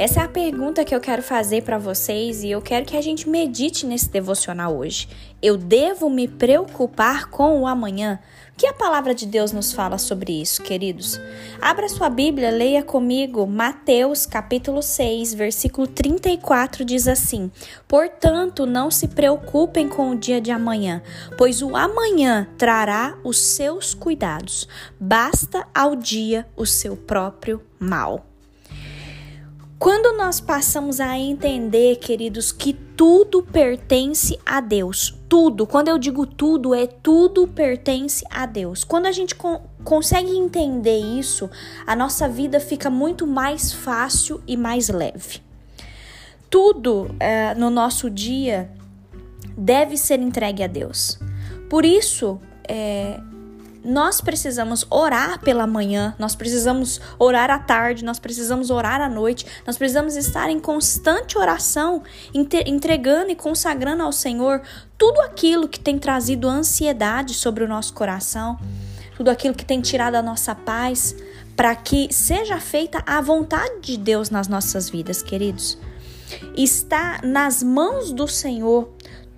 Essa é a pergunta que eu quero fazer para vocês e eu quero que a gente medite nesse devocional hoje. Eu devo me preocupar com o amanhã? O que a palavra de Deus nos fala sobre isso, queridos? Abra sua Bíblia, leia comigo Mateus capítulo 6, versículo 34 diz assim: Portanto, não se preocupem com o dia de amanhã, pois o amanhã trará os seus cuidados. Basta ao dia o seu próprio mal. Quando nós passamos a entender, queridos, que tudo pertence a Deus, tudo, quando eu digo tudo, é tudo pertence a Deus. Quando a gente con consegue entender isso, a nossa vida fica muito mais fácil e mais leve. Tudo é, no nosso dia deve ser entregue a Deus. Por isso, é, nós precisamos orar pela manhã, nós precisamos orar à tarde, nós precisamos orar à noite, nós precisamos estar em constante oração, entregando e consagrando ao Senhor tudo aquilo que tem trazido ansiedade sobre o nosso coração, tudo aquilo que tem tirado a nossa paz, para que seja feita a vontade de Deus nas nossas vidas, queridos. Está nas mãos do Senhor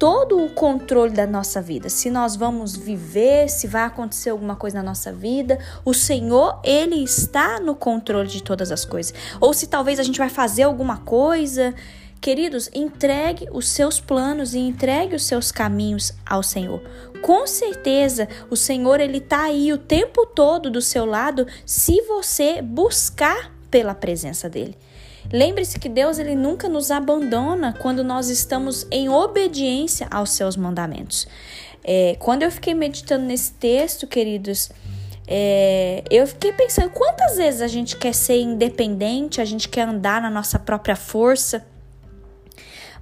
todo o controle da nossa vida. Se nós vamos viver, se vai acontecer alguma coisa na nossa vida, o Senhor, ele está no controle de todas as coisas. Ou se talvez a gente vai fazer alguma coisa, queridos, entregue os seus planos e entregue os seus caminhos ao Senhor. Com certeza, o Senhor ele tá aí o tempo todo do seu lado, se você buscar pela presença dele. Lembre-se que Deus ele nunca nos abandona quando nós estamos em obediência aos seus mandamentos. É, quando eu fiquei meditando nesse texto, queridos, é, eu fiquei pensando quantas vezes a gente quer ser independente, a gente quer andar na nossa própria força.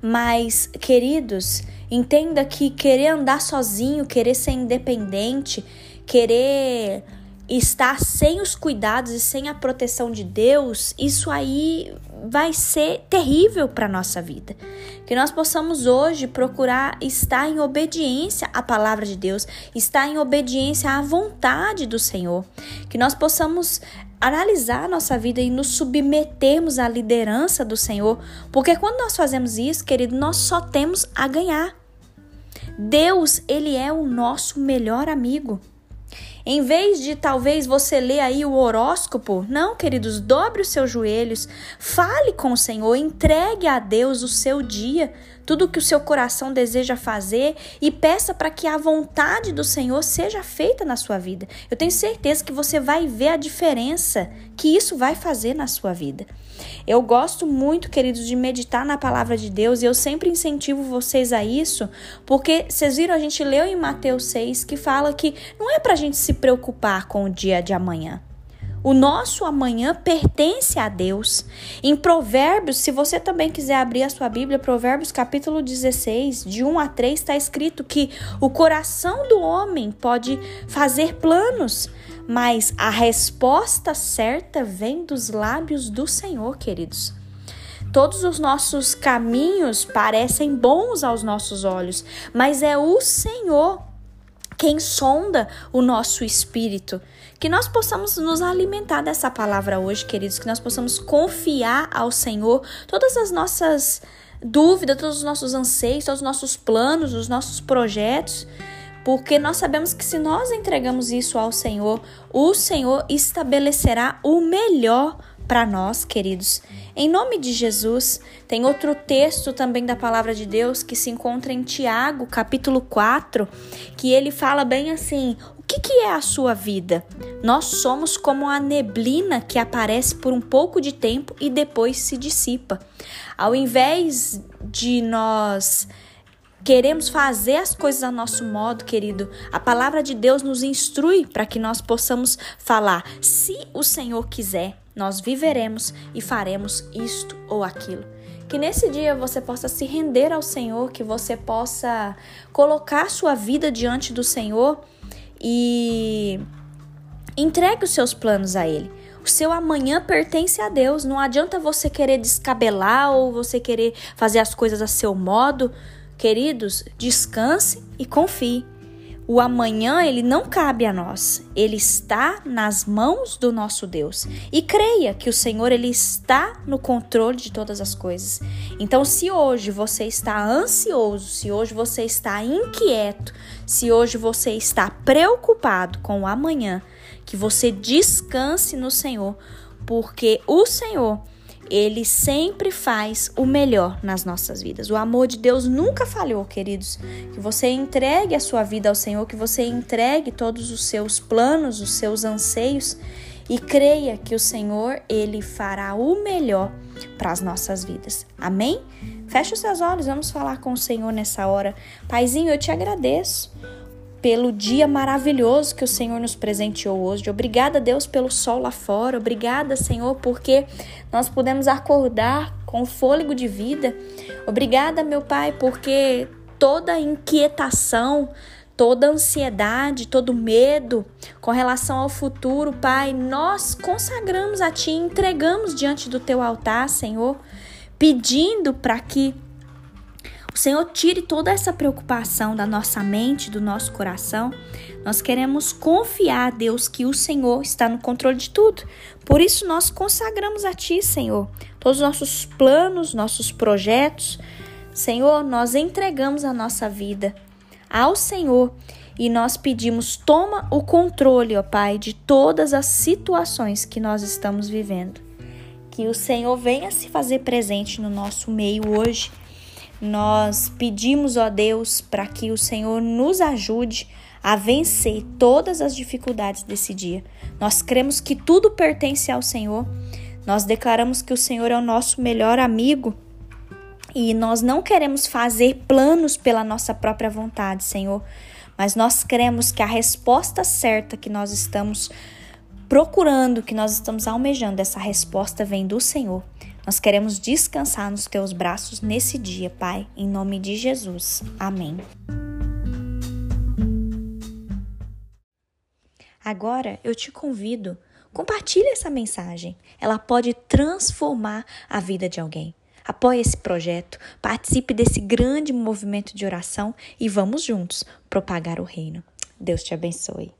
Mas, queridos, entenda que querer andar sozinho, querer ser independente, querer estar sem os cuidados e sem a proteção de Deus, isso aí vai ser terrível para nossa vida. Que nós possamos hoje procurar estar em obediência à palavra de Deus, estar em obediência à vontade do Senhor. Que nós possamos analisar a nossa vida e nos submetermos à liderança do Senhor, porque quando nós fazemos isso, querido, nós só temos a ganhar. Deus, ele é o nosso melhor amigo. Em vez de talvez você ler aí o horóscopo, não, queridos, dobre os seus joelhos, fale com o Senhor, entregue a Deus o seu dia, tudo que o seu coração deseja fazer e peça para que a vontade do Senhor seja feita na sua vida. Eu tenho certeza que você vai ver a diferença que isso vai fazer na sua vida. Eu gosto muito, queridos, de meditar na palavra de Deus e eu sempre incentivo vocês a isso, porque vocês viram, a gente leu em Mateus 6 que fala que não é para a gente se preocupar com o dia de amanhã. O nosso amanhã pertence a Deus. Em Provérbios, se você também quiser abrir a sua Bíblia, Provérbios capítulo 16, de 1 a 3, está escrito que o coração do homem pode fazer planos, mas a resposta certa vem dos lábios do Senhor, queridos. Todos os nossos caminhos parecem bons aos nossos olhos, mas é o Senhor quem sonda o nosso espírito. Que nós possamos nos alimentar dessa palavra hoje, queridos, que nós possamos confiar ao Senhor todas as nossas dúvidas, todos os nossos anseios, todos os nossos planos, os nossos projetos. Porque nós sabemos que se nós entregamos isso ao Senhor, o Senhor estabelecerá o melhor para nós, queridos. Em nome de Jesus, tem outro texto também da palavra de Deus que se encontra em Tiago, capítulo 4, que ele fala bem assim: o que, que é a sua vida? Nós somos como a neblina que aparece por um pouco de tempo e depois se dissipa. Ao invés de nós queremos fazer as coisas a nosso modo, querido, a palavra de Deus nos instrui para que nós possamos falar: se o Senhor quiser, nós viveremos e faremos isto ou aquilo. Que nesse dia você possa se render ao Senhor, que você possa colocar sua vida diante do Senhor e entregue os seus planos a Ele. O seu amanhã pertence a Deus. Não adianta você querer descabelar ou você querer fazer as coisas a seu modo. Queridos, descanse e confie. O amanhã ele não cabe a nós. Ele está nas mãos do nosso Deus. E creia que o Senhor ele está no controle de todas as coisas. Então, se hoje você está ansioso, se hoje você está inquieto, se hoje você está preocupado com o amanhã, que você descanse no Senhor, porque o Senhor, ele sempre faz o melhor nas nossas vidas. O amor de Deus nunca falhou, queridos. Que você entregue a sua vida ao Senhor, que você entregue todos os seus planos, os seus anseios e creia que o Senhor, ele fará o melhor para as nossas vidas. Amém? Feche os seus olhos, vamos falar com o Senhor nessa hora. Paizinho, eu te agradeço pelo dia maravilhoso que o Senhor nos presenteou hoje. Obrigada, Deus, pelo sol lá fora. Obrigada, Senhor, porque nós pudemos acordar com fôlego de vida. Obrigada, meu Pai, porque toda inquietação, toda ansiedade, todo medo com relação ao futuro, Pai, nós consagramos a Ti, entregamos diante do Teu altar, Senhor, pedindo para que o Senhor tire toda essa preocupação da nossa mente, do nosso coração. Nós queremos confiar, Deus, que o Senhor está no controle de tudo. Por isso nós consagramos a Ti, Senhor, todos os nossos planos, nossos projetos. Senhor, nós entregamos a nossa vida ao Senhor e nós pedimos: toma o controle, ó Pai, de todas as situações que nós estamos vivendo. Que o Senhor venha se fazer presente no nosso meio hoje nós pedimos, ó Deus, para que o Senhor nos ajude a vencer todas as dificuldades desse dia. Nós cremos que tudo pertence ao Senhor. Nós declaramos que o Senhor é o nosso melhor amigo e nós não queremos fazer planos pela nossa própria vontade, Senhor, mas nós cremos que a resposta certa que nós estamos procurando, que nós estamos almejando, essa resposta vem do Senhor. Nós queremos descansar nos teus braços nesse dia, Pai, em nome de Jesus. Amém. Agora eu te convido, compartilhe essa mensagem. Ela pode transformar a vida de alguém. Apoie esse projeto, participe desse grande movimento de oração e vamos juntos propagar o reino. Deus te abençoe.